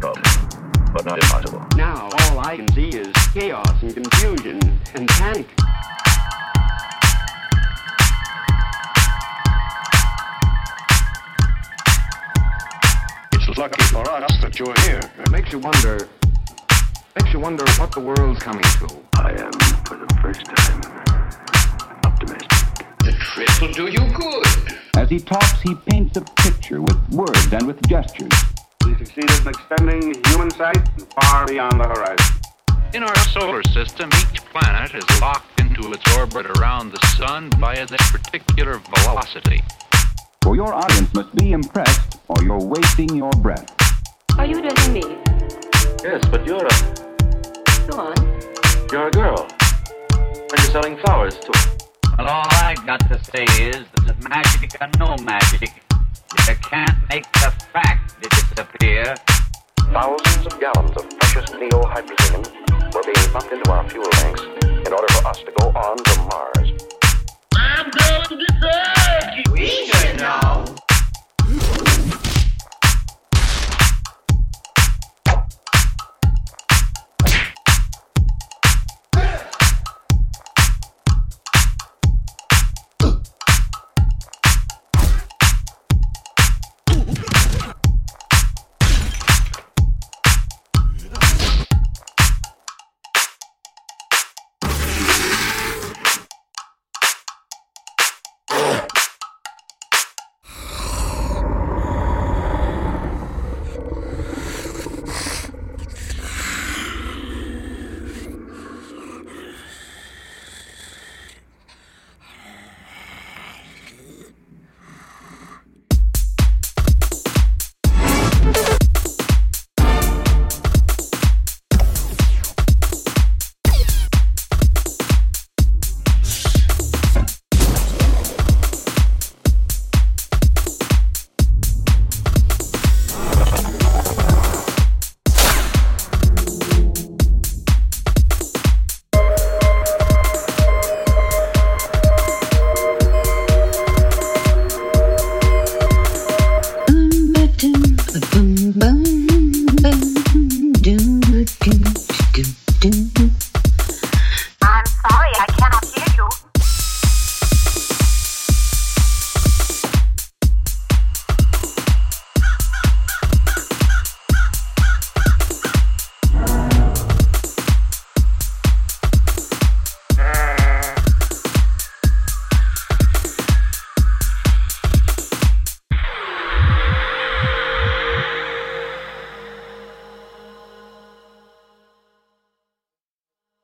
not impossible. Now, all I can see is chaos and confusion and panic. It's lucky for us that you're here. It makes you wonder. Makes you wonder what the world's coming to. I am, for the first time, optimistic. The trip will do you good. As he talks, he paints a picture with words and with gestures. We succeeded in extending human sight far beyond the horizon. In our solar system, each planet is locked into its orbit around the sun by a particular velocity. For your audience must be impressed, or you're wasting your breath. Are you addressing me? Yes, but you're a Go on. you're a girl. And you're selling flowers too. Well, all I've got to say is that magic or no magic, you can't make the fact disappear. Thousands of gallons of precious neohydrazine were being pumped into our fuel tanks in order for us to go on to Mars. I'm going to take you.